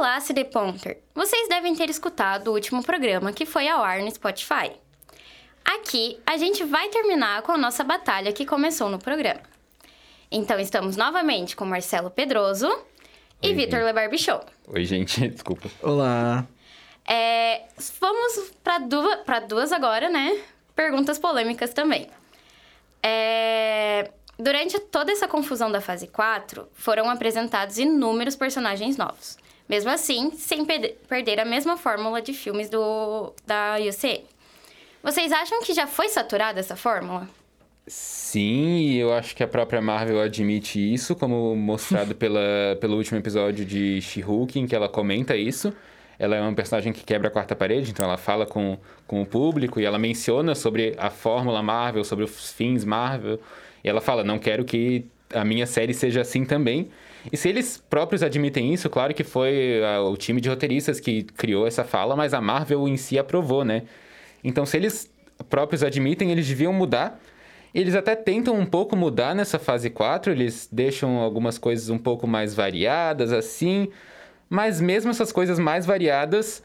Olá, CD Ponter! Vocês devem ter escutado o último programa que foi ao ar no Spotify. Aqui, a gente vai terminar com a nossa batalha que começou no programa. Então, estamos novamente com Marcelo Pedroso e Vitor Lebarbichon. Oi, gente, desculpa. Olá. É, vamos para duas, duas agora, né? Perguntas polêmicas também. É, durante toda essa confusão da fase 4, foram apresentados inúmeros personagens novos. Mesmo assim, sem per perder a mesma fórmula de filmes do, da UCM. Vocês acham que já foi saturada essa fórmula? Sim, eu acho que a própria Marvel admite isso, como mostrado pela, pelo último episódio de She-Hulk, em que ela comenta isso. Ela é uma personagem que quebra a quarta parede, então ela fala com, com o público e ela menciona sobre a fórmula Marvel, sobre os fins Marvel. E ela fala: não quero que a minha série seja assim também. E se eles próprios admitem isso, claro que foi a, o time de roteiristas que criou essa fala, mas a Marvel em si aprovou, né? Então, se eles próprios admitem, eles deviam mudar. Eles até tentam um pouco mudar nessa fase 4, eles deixam algumas coisas um pouco mais variadas, assim. Mas mesmo essas coisas mais variadas,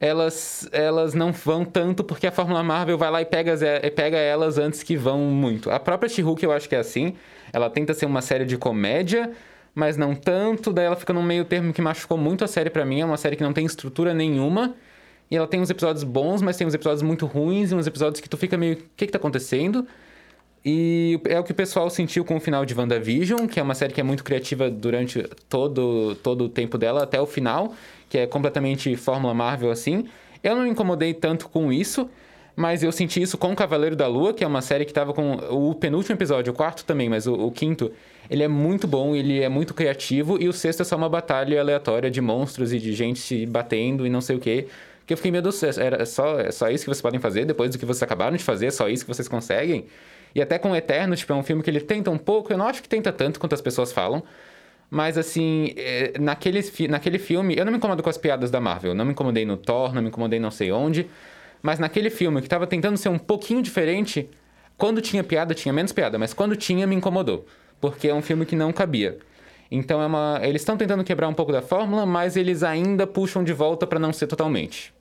elas, elas não vão tanto porque a Fórmula Marvel vai lá e pega, pega elas antes que vão muito. A própria She-Hulk eu acho que é assim. Ela tenta ser uma série de comédia, mas não tanto. Daí ela fica num meio termo que machucou muito a série para mim. É uma série que não tem estrutura nenhuma. E ela tem uns episódios bons, mas tem uns episódios muito ruins e uns episódios que tu fica meio... O que que tá acontecendo? E é o que o pessoal sentiu com o final de WandaVision, que é uma série que é muito criativa durante todo, todo o tempo dela, até o final, que é completamente Fórmula Marvel assim. Eu não me incomodei tanto com isso, mas eu senti isso com Cavaleiro da Lua, que é uma série que tava com o penúltimo episódio, o quarto também, mas o, o quinto, ele é muito bom, ele é muito criativo, e o sexto é só uma batalha aleatória de monstros e de gente se batendo e não sei o que. Que eu fiquei, meu Deus, era só, é só isso que vocês podem fazer depois do que vocês acabaram de fazer, é só isso que vocês conseguem. E até com o Eterno, tipo, é um filme que ele tenta um pouco, eu não acho que tenta tanto quanto as pessoas falam. Mas, assim, é, naquele, naquele filme, eu não me incomodo com as piadas da Marvel. Não me incomodei no Thor, não me incomodei não sei onde. Mas naquele filme, que tava tentando ser um pouquinho diferente, quando tinha piada, tinha menos piada. Mas quando tinha, me incomodou. Porque é um filme que não cabia. Então, é uma, eles estão tentando quebrar um pouco da fórmula, mas eles ainda puxam de volta para não ser totalmente.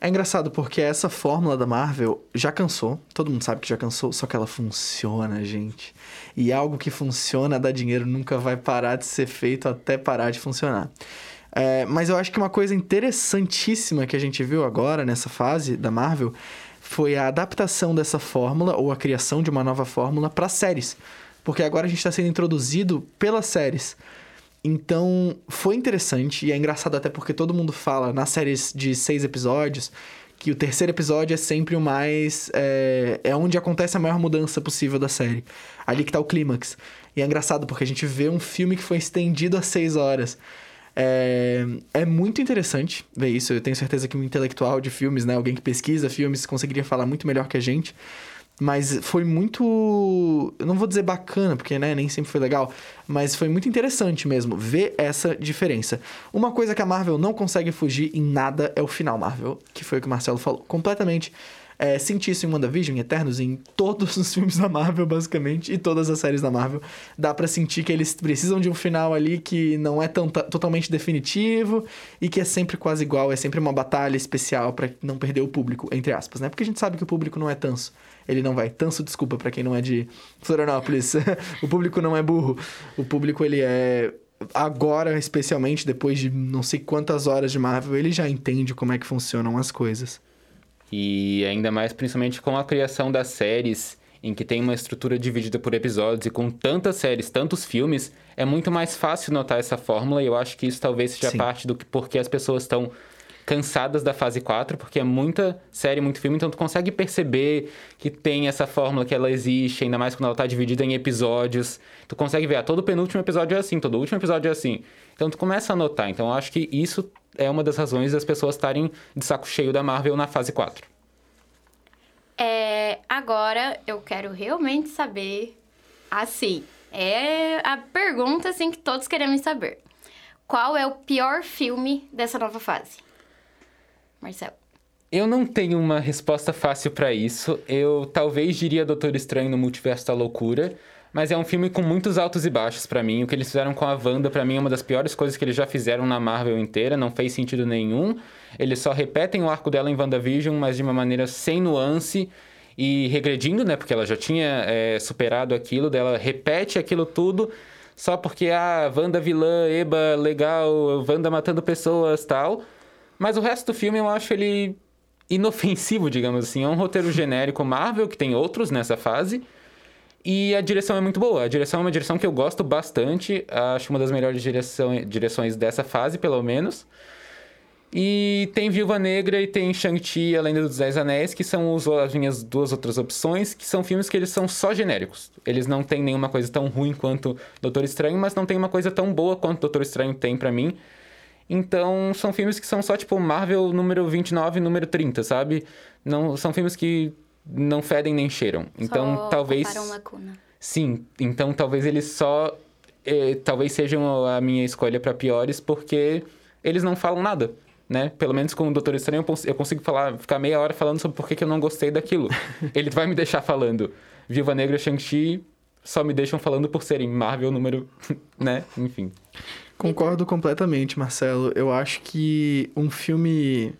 É engraçado porque essa fórmula da Marvel já cansou, todo mundo sabe que já cansou, só que ela funciona, gente. E algo que funciona, dá dinheiro, nunca vai parar de ser feito até parar de funcionar. É, mas eu acho que uma coisa interessantíssima que a gente viu agora nessa fase da Marvel foi a adaptação dessa fórmula ou a criação de uma nova fórmula para séries. Porque agora a gente está sendo introduzido pelas séries. Então, foi interessante e é engraçado até porque todo mundo fala nas séries de seis episódios que o terceiro episódio é sempre o mais. É, é onde acontece a maior mudança possível da série. Ali que tá o clímax. E é engraçado porque a gente vê um filme que foi estendido a seis horas. É, é muito interessante ver isso. Eu tenho certeza que um intelectual de filmes, né? Alguém que pesquisa filmes, conseguiria falar muito melhor que a gente. Mas foi muito. Eu não vou dizer bacana, porque né, nem sempre foi legal. Mas foi muito interessante mesmo ver essa diferença. Uma coisa que a Marvel não consegue fugir em nada é o final Marvel, que foi o que o Marcelo falou. Completamente. É, senti isso em WandaVision, em Eternos, em todos os filmes da Marvel, basicamente, e todas as séries da Marvel. Dá para sentir que eles precisam de um final ali que não é tão, totalmente definitivo e que é sempre quase igual, é sempre uma batalha especial para não perder o público, entre aspas, né? Porque a gente sabe que o público não é tanso ele não vai. Tanso, desculpa para quem não é de Florianópolis. o público não é burro. O público, ele é. Agora, especialmente depois de não sei quantas horas de Marvel, ele já entende como é que funcionam as coisas. E ainda mais, principalmente com a criação das séries, em que tem uma estrutura dividida por episódios e com tantas séries, tantos filmes, é muito mais fácil notar essa fórmula e eu acho que isso talvez seja Sim. parte do que porque as pessoas estão cansadas da fase 4, porque é muita série, muito filme, então tu consegue perceber que tem essa fórmula que ela existe, ainda mais quando ela tá dividida em episódios. Tu consegue ver, ah, todo penúltimo episódio é assim, todo último episódio é assim. Então tu começa a notar. Então eu acho que isso é uma das razões das pessoas estarem de saco cheio da Marvel na fase 4. É, agora eu quero realmente saber, assim, é a pergunta assim que todos queremos saber. Qual é o pior filme dessa nova fase? Marcelo? Eu não tenho uma resposta fácil para isso. Eu talvez diria Doutor Estranho no Multiverso da Loucura, Mas é um filme com muitos altos e baixos para mim. O que eles fizeram com a Wanda, para mim, é uma das piores coisas que eles já fizeram na Marvel inteira. Não fez sentido nenhum. Eles só repetem o arco dela em WandaVision, mas de uma maneira sem nuance e regredindo, né? Porque ela já tinha é, superado aquilo, dela repete aquilo tudo só porque, ah, Wanda vilã, Eba, legal, Wanda matando pessoas tal. Mas o resto do filme eu acho ele inofensivo, digamos assim. É um roteiro genérico Marvel, que tem outros nessa fase. E a direção é muito boa. A direção é uma direção que eu gosto bastante. Acho uma das melhores direções dessa fase, pelo menos. E tem Viúva Negra e tem Shang-Chi, A Lenda dos Dez Anéis, que são as minhas duas outras opções, que são filmes que eles são só genéricos. Eles não têm nenhuma coisa tão ruim quanto Doutor Estranho, mas não tem uma coisa tão boa quanto Doutor Estranho tem para mim. Então, são filmes que são só tipo Marvel número 29 número 30, sabe? Não, são filmes que não fedem nem cheiram. Então, só talvez lacuna. Sim, então talvez eles só eh, talvez sejam a minha escolha para piores porque eles não falam nada né? Pelo menos com o Doutor Estranho eu consigo falar, ficar meia hora falando sobre por que, eu não gostei daquilo. Ele vai me deixar falando. Viúva Negra, Shang-Chi só me deixam falando por serem Marvel número, né? Enfim. Concordo completamente, Marcelo. Eu acho que um filme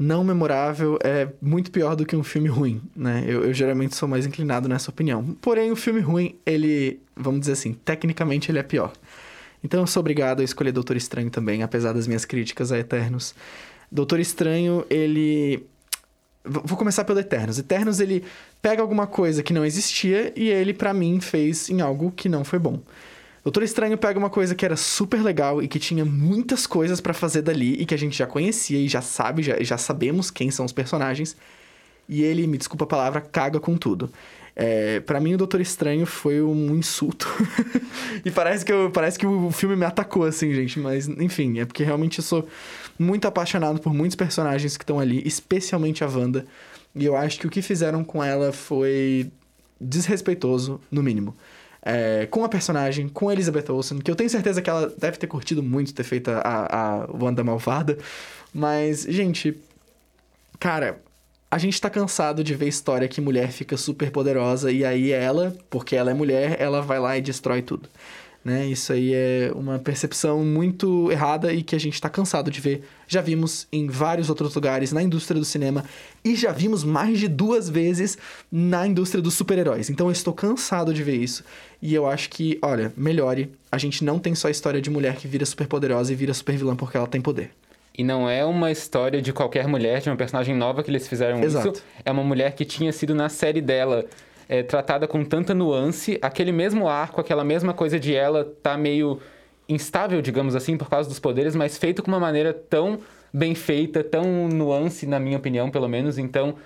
não memorável é muito pior do que um filme ruim, né? Eu, eu, geralmente sou mais inclinado nessa opinião. Porém, o filme ruim, ele, vamos dizer assim, tecnicamente ele é pior. Então eu sou obrigado a escolher Doutor Estranho também, apesar das minhas críticas a Eternos. Doutor Estranho, ele. Vou começar pelo Eternos. Eternos, ele pega alguma coisa que não existia e ele, para mim, fez em algo que não foi bom. Doutor Estranho pega uma coisa que era super legal e que tinha muitas coisas para fazer dali e que a gente já conhecia e já sabe, já, já sabemos quem são os personagens. E ele, me desculpa a palavra, caga com tudo. É, para mim, o Doutor Estranho foi um insulto. e parece que, eu, parece que o filme me atacou, assim, gente. Mas, enfim, é porque realmente eu sou muito apaixonado por muitos personagens que estão ali, especialmente a Wanda. E eu acho que o que fizeram com ela foi desrespeitoso, no mínimo. É, com a personagem, com a Elizabeth Olsen, que eu tenho certeza que ela deve ter curtido muito ter feito a, a Wanda malvada. Mas, gente, cara, a gente tá cansado de ver história que mulher fica super poderosa e aí ela, porque ela é mulher, ela vai lá e destrói tudo. Né? Isso aí é uma percepção muito errada e que a gente está cansado de ver. Já vimos em vários outros lugares na indústria do cinema e já vimos mais de duas vezes na indústria dos super-heróis. Então eu estou cansado de ver isso e eu acho que, olha, melhore. A gente não tem só a história de mulher que vira super poderosa e vira super vilã porque ela tem poder. E não é uma história de qualquer mulher, de uma personagem nova que eles fizeram Exato. isso. É uma mulher que tinha sido na série dela é, tratada com tanta nuance. Aquele mesmo arco, aquela mesma coisa de ela tá meio instável, digamos assim, por causa dos poderes, mas feito com uma maneira tão bem feita, tão nuance, na minha opinião, pelo menos. Então,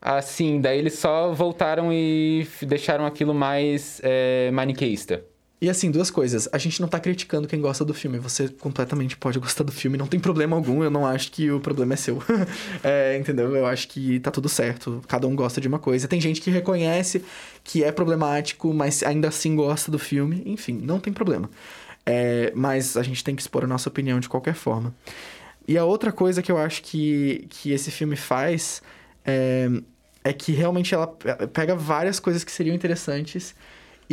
assim, daí eles só voltaram e deixaram aquilo mais é, maniqueísta. E assim, duas coisas. A gente não tá criticando quem gosta do filme. Você completamente pode gostar do filme, não tem problema algum. Eu não acho que o problema é seu. é, entendeu? Eu acho que tá tudo certo. Cada um gosta de uma coisa. Tem gente que reconhece que é problemático, mas ainda assim gosta do filme. Enfim, não tem problema. É, mas a gente tem que expor a nossa opinião de qualquer forma. E a outra coisa que eu acho que, que esse filme faz é, é que realmente ela pega várias coisas que seriam interessantes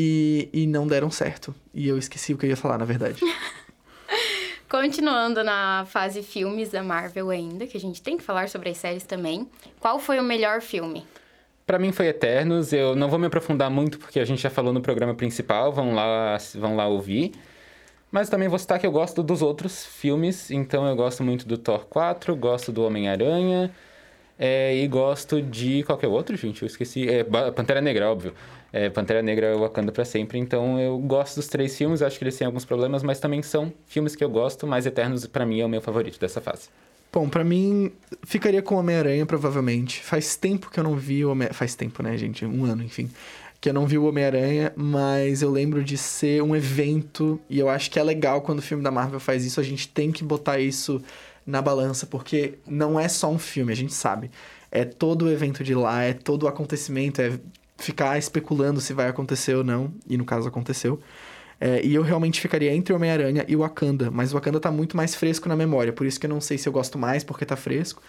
e, e não deram certo. E eu esqueci o que eu ia falar, na verdade. Continuando na fase filmes da Marvel ainda, que a gente tem que falar sobre as séries também. Qual foi o melhor filme? Para mim foi Eternos. Eu não vou me aprofundar muito porque a gente já falou no programa principal, vão lá, vão lá ouvir. Mas também vou citar que eu gosto dos outros filmes, então eu gosto muito do Thor 4, gosto do Homem-Aranha, é, e gosto de qualquer outro, gente, eu esqueci. É, Pantera Negra, óbvio. É, Pantera Negra Wakanda para sempre, então eu gosto dos três filmes, acho que eles têm alguns problemas, mas também são filmes que eu gosto, mas Eternos para mim é o meu favorito dessa fase. Bom, para mim ficaria com Homem-Aranha provavelmente. Faz tempo que eu não vi o Homem faz tempo, né, gente? Um ano, enfim. Que eu não vi o Homem-Aranha, mas eu lembro de ser um evento e eu acho que é legal quando o filme da Marvel faz isso, a gente tem que botar isso na balança, porque não é só um filme, a gente sabe. É todo o evento de lá, é todo o acontecimento, é ficar especulando se vai acontecer ou não, e no caso aconteceu. É, e eu realmente ficaria entre Homem-Aranha e Wakanda, mas o Wakanda tá muito mais fresco na memória, por isso que eu não sei se eu gosto mais porque tá fresco.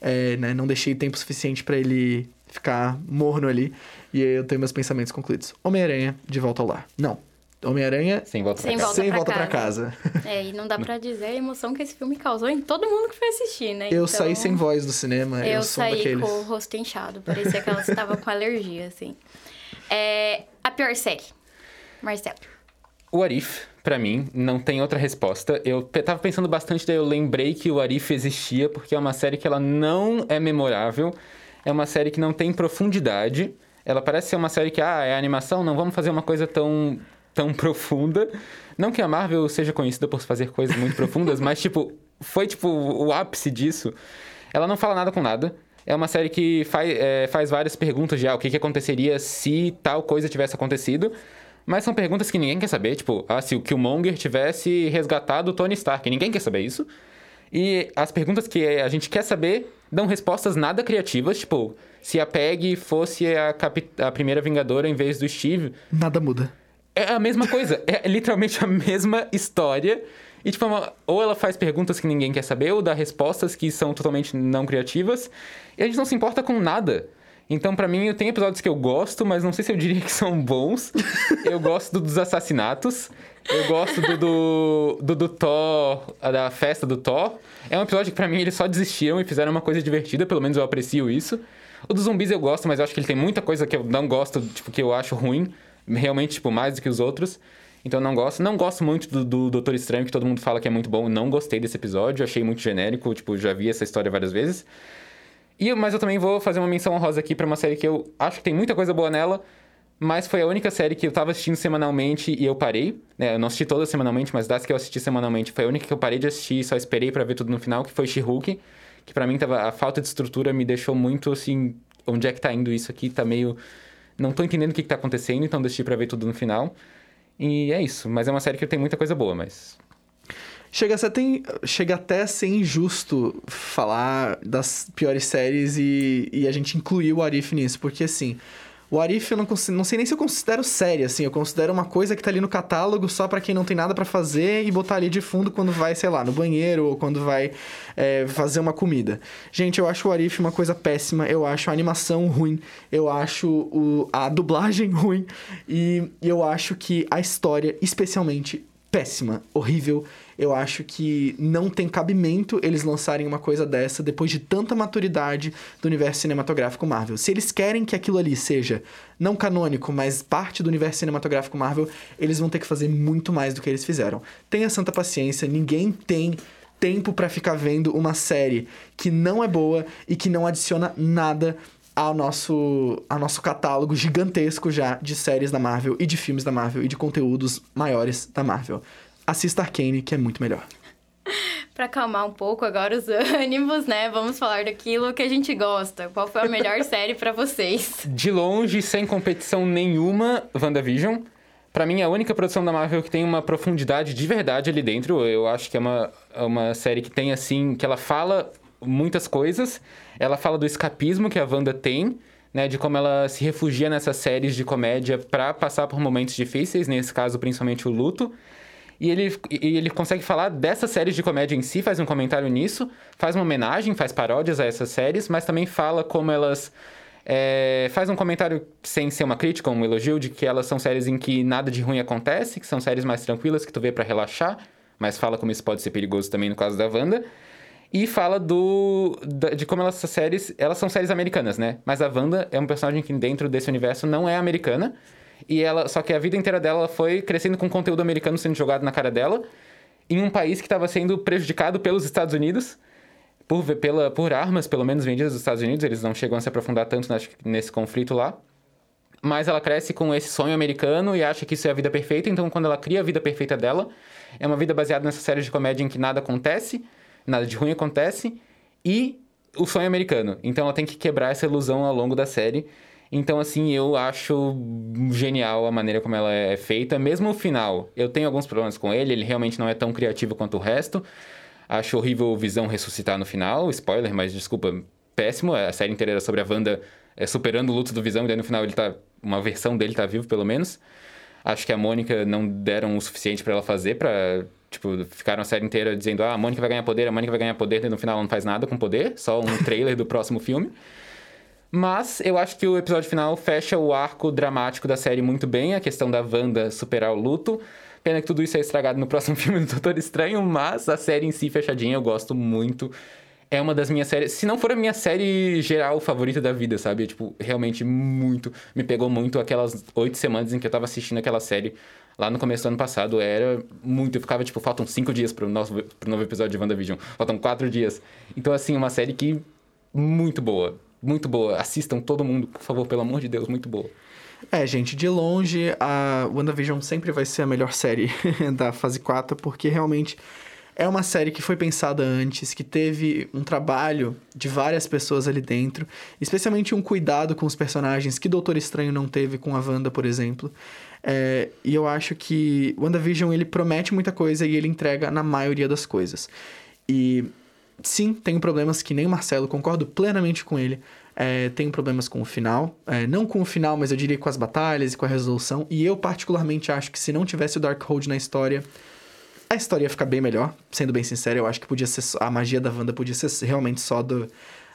é, né, não deixei tempo suficiente para ele ficar morno ali. E eu tenho meus pensamentos concluídos. Homem-Aranha, de volta ao lar. Não. Homem-Aranha, Sem volta pra Sem casa. volta sem pra volta pra casa. É, e não dá pra dizer a emoção que esse filme causou em todo mundo que foi assistir, né? Eu Então, saí sem voz do cinema, eu, Eu sou saí daqueles. com o rosto inchado. Parecia que ela estava com alergia, assim. É, a pior série. Marcelo. O Arif, pra mim, não tem outra resposta. Eu tava pensando bastante, daí eu lembrei que o Arif existia, porque é uma série que ela não é memorável, é uma série que não tem profundidade. Ela parece ser uma série que, ah, é animação, não vamos fazer uma coisa tão, tão profunda. Não que a Marvel seja conhecida por fazer coisas muito profundas, mas, tipo, foi, tipo, o ápice disso. Ela não fala nada com nada. É uma série que faz, é, faz várias perguntas de ah, o que, que aconteceria se tal coisa tivesse acontecido. Mas são perguntas que ninguém quer saber. Tipo, ah, se o Killmonger tivesse resgatado o Tony Stark. Ninguém quer saber isso. E as perguntas que a gente quer saber dão respostas nada criativas. Tipo, se a Peg fosse a, a primeira Vingadora em vez do Steve. Nada muda. É a mesma coisa. É literalmente a mesma história. E, tipo, é uma- ou ela faz perguntas que ninguém quer saber, ou dá respostas que são totalmente não criativas. E a gente não se importa com nada. Então, pra mim, tem episódios que eu gosto, mas não sei se eu diria que são bons. eu gosto do- dos assassinatos. Eu gosto do, do, do, do Thor, da festa do Thor. É um episódio que, pra mim, eles só desistiram e fizeram uma coisa divertida. Pelo menos eu aprecio isso. O dos zumbis eu gosto, mas eu acho que ele tem muita coisa que eu não gosto, tipo, que eu acho ruim. Realmente, tipo, mais do que os outros. Então não gosto. Não gosto muito do, do Doutor Estranho, que todo mundo fala que é muito bom. Não gostei desse episódio, achei muito genérico. Tipo, já vi essa história várias vezes. E, mas eu também vou fazer uma menção honrosa aqui pra uma série que eu acho que tem muita coisa boa nela, mas foi a única série que eu tava assistindo semanalmente e eu parei. Né? Eu não assisti todas semanalmente, mas das que eu assisti semanalmente foi a única que eu parei de assistir e só esperei pra ver tudo no final, que foi She-Hulk. Que pra mim tava, a falta de estrutura me deixou muito assim. Onde é que tá indo isso aqui? Tá meio. Não tô entendendo o que, que tá acontecendo, então decidi pra ver tudo no final. E é isso. Mas é uma série que tem muita coisa boa, mas. Chega, a ser tem, chega até a ser injusto falar das piores séries e, e a gente incluir o Arif nisso, porque assim, o Arif eu não, não sei nem se eu considero série, assim, eu considero uma coisa que tá ali no catálogo só pra quem não tem nada pra fazer e botar ali de fundo quando vai, sei lá, no banheiro ou quando vai é, fazer uma comida. Gente, eu acho o Arif uma coisa péssima, eu acho a animação ruim, eu acho o, a dublagem ruim. E eu acho que a história, especialmente, péssima, horrível. Eu acho que não tem cabimento eles lançarem uma coisa dessa depois de tanta maturidade do universo cinematográfico Marvel. Se eles querem que aquilo ali seja não canônico, mas parte do universo cinematográfico Marvel, eles vão ter que fazer muito mais do que eles fizeram. Tenha santa paciência, ninguém tem tempo pra ficar vendo uma série que não é boa e que não adiciona nada ao nosso, ao nosso catálogo gigantesco já de séries da Marvel e de filmes da Marvel e de conteúdos maiores da Marvel. Assista Arcane, que é muito melhor. Pra acalmar um pouco agora os ânimos, né? Vamos falar daquilo que a gente gosta. Qual foi a melhor série pra vocês? De longe, sem competição nenhuma, WandaVision. Pra mim, é a única produção da Marvel que tem uma profundidade de verdade ali dentro. Eu acho que é uma, é uma série que tem, assim, que ela fala muitas coisas. Ela fala do escapismo que a Wanda tem, né? De como ela se refugia nessas séries de comédia pra passar por momentos difíceis, nesse caso, principalmente o luto. E ele, e ele consegue falar dessas séries de comédia em si, faz um comentário nisso, faz uma homenagem, faz paródias a essas séries, mas também fala como elas. é, faz um comentário sem ser uma crítica, um elogio, de que elas são séries em que nada de ruim acontece, que são séries mais tranquilas que tu vê pra relaxar, mas fala como isso pode ser perigoso também no caso da Wanda. E fala do de como elas, essas séries, elas são séries americanas, né? Mas a Wanda é um personagem que dentro desse universo não é americana. E ela, só que a vida inteira dela ela foi crescendo com conteúdo americano sendo jogado na cara dela, em um país que estava sendo prejudicado pelos Estados Unidos, por, pela, por armas, pelo menos vendidas dos Estados Unidos. Eles não chegam a se aprofundar tanto que, nesse conflito lá. Mas ela cresce com esse sonho americano e acha que isso é a vida perfeita. Então, quando ela cria a vida perfeita dela, é uma vida baseada nessa série de comédia em que nada acontece, nada de ruim acontece, e o sonho americano. Então, ela tem que quebrar essa ilusão ao longo da série. Então, assim, eu acho genial a maneira como ela é feita. Mesmo o final, eu tenho alguns problemas com ele, ele realmente não é tão criativo quanto o resto. Acho horrível o Visão ressuscitar no final, spoiler, mas desculpa, péssimo. A série inteira era sobre a Wanda é, superando o luto do Visão, e daí no final ele tá. Uma versão dele tá vivo, pelo menos. Acho que a Mônica não deram o suficiente pra ela fazer pra Tipo, ficaram a série inteira dizendo, ah, a Mônica vai ganhar poder, a Mônica vai ganhar poder, e no final ela não faz nada com poder, só um trailer do próximo filme. Mas eu acho que o episódio final fecha o arco dramático da série muito bem, a questão da Wanda superar o luto. Pena que tudo isso é estragado no próximo filme do Doutor Estranho, mas a série em si fechadinha eu gosto muito. É uma das minhas séries, se não for a minha série geral favorita da vida, sabe? É, tipo, realmente muito. Me pegou muito aquelas oito semanas em que eu tava assistindo aquela série lá no começo do ano passado. Era muito. Eu ficava, tipo, faltam cinco dias pro, nosso, pro novo episódio de WandaVision. Faltam quatro dias. Então, assim, uma série que. Muito boa. Muito boa. Assistam todo mundo, por favor, pelo amor de Deus, muito boa. É, gente, de longe, a WandaVision sempre vai ser a melhor série da fase 4, porque realmente é uma série que foi pensada antes, que teve um trabalho de várias pessoas ali dentro, especialmente um cuidado com os personagens que Doutor Estranho não teve com a Wanda, por exemplo. É, e eu acho que WandaVision ele promete muita coisa e ele entrega na maioria das coisas. E sim, tenho problemas que nem o Marcelo, concordo plenamente com ele. É, tenho problemas com o final. É, não com o final, mas eu diria com as batalhas e com a resolução. E eu, particularmente, acho que se não tivesse o Darkhold na história, a história ia ficar bem melhor. Sendo bem sincero, eu acho que podia ser. A magia da Wanda podia ser realmente só do,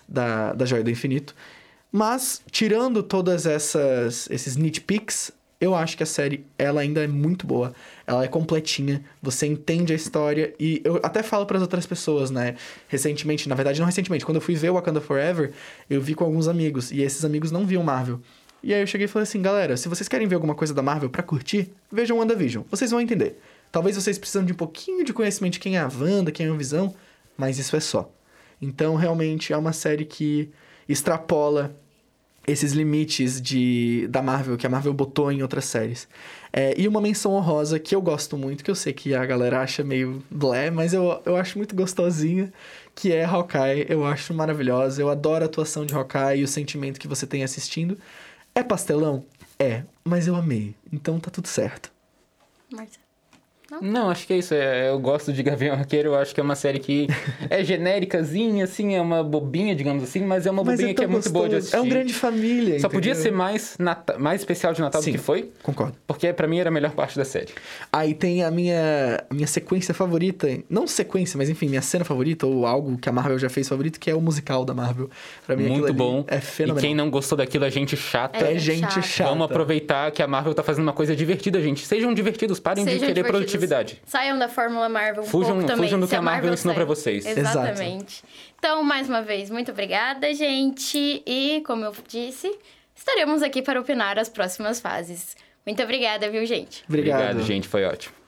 da, da Joia do Infinito. Mas, tirando todas essas esses nitpicks, eu acho que a série, ela ainda é muito boa. Ela é completinha, você entende a história e eu até falo para as outras pessoas, né? Recentemente, na verdade não recentemente, quando eu fui ver Wakanda Forever, eu vi com alguns amigos e esses amigos não viam Marvel. E aí eu cheguei e falei assim, galera, se vocês querem ver alguma coisa da Marvel para curtir, vejam WandaVision. Vocês vão entender. Talvez vocês precisam de um pouquinho de conhecimento de quem é a Wanda, quem é a Visão, mas isso é só. Então, realmente é uma série que extrapola esses limites de, da Marvel que a Marvel botou em outras séries. É, e uma menção honrosa que eu gosto muito, que eu sei que a galera acha meio blé, mas eu, eu acho muito gostosinha, que é Hawkeye. Eu acho maravilhosa, eu adoro a atuação de Hawkeye e o sentimento que você tem assistindo. É pastelão? É, mas eu amei, então tá tudo certo. Marcelo. Não, acho que é isso. É, eu gosto de Gavião Arqueiro. Eu acho que é uma série que é genéricazinha, assim, é uma bobinha, digamos assim, mas é uma Mas bobinha é que é muito boa de assistir. É um grande família, Só podia entendeu? ser mais, nata- mais especial de Natal Sim. do que foi, Concordo. porque pra mim era a melhor parte da série. Aí tem a minha, a minha sequência favorita, não sequência, mas enfim, minha cena favorita, ou algo que a Marvel já fez favorito, que é o musical da Marvel. Pra mim, muito bom. É e fenomenal. quem não gostou daquilo é gente chata. É É gente chato. chata. Vamos aproveitar que a Marvel tá fazendo uma coisa divertida, gente. Sejam divertidos, parem de Sejam querer divertidos. Produtividade. Saiam da Fórmula Marvel um Fujam- pouco também. fujam do que a Marvel ensinou pra vocês. Exatamente. Então, mais uma vez, muito obrigada, gente. E, como eu disse, estaremos aqui para opinar as próximas fases. Muito obrigada, viu, gente? Obrigado. Obrigado, gente. Foi ótimo.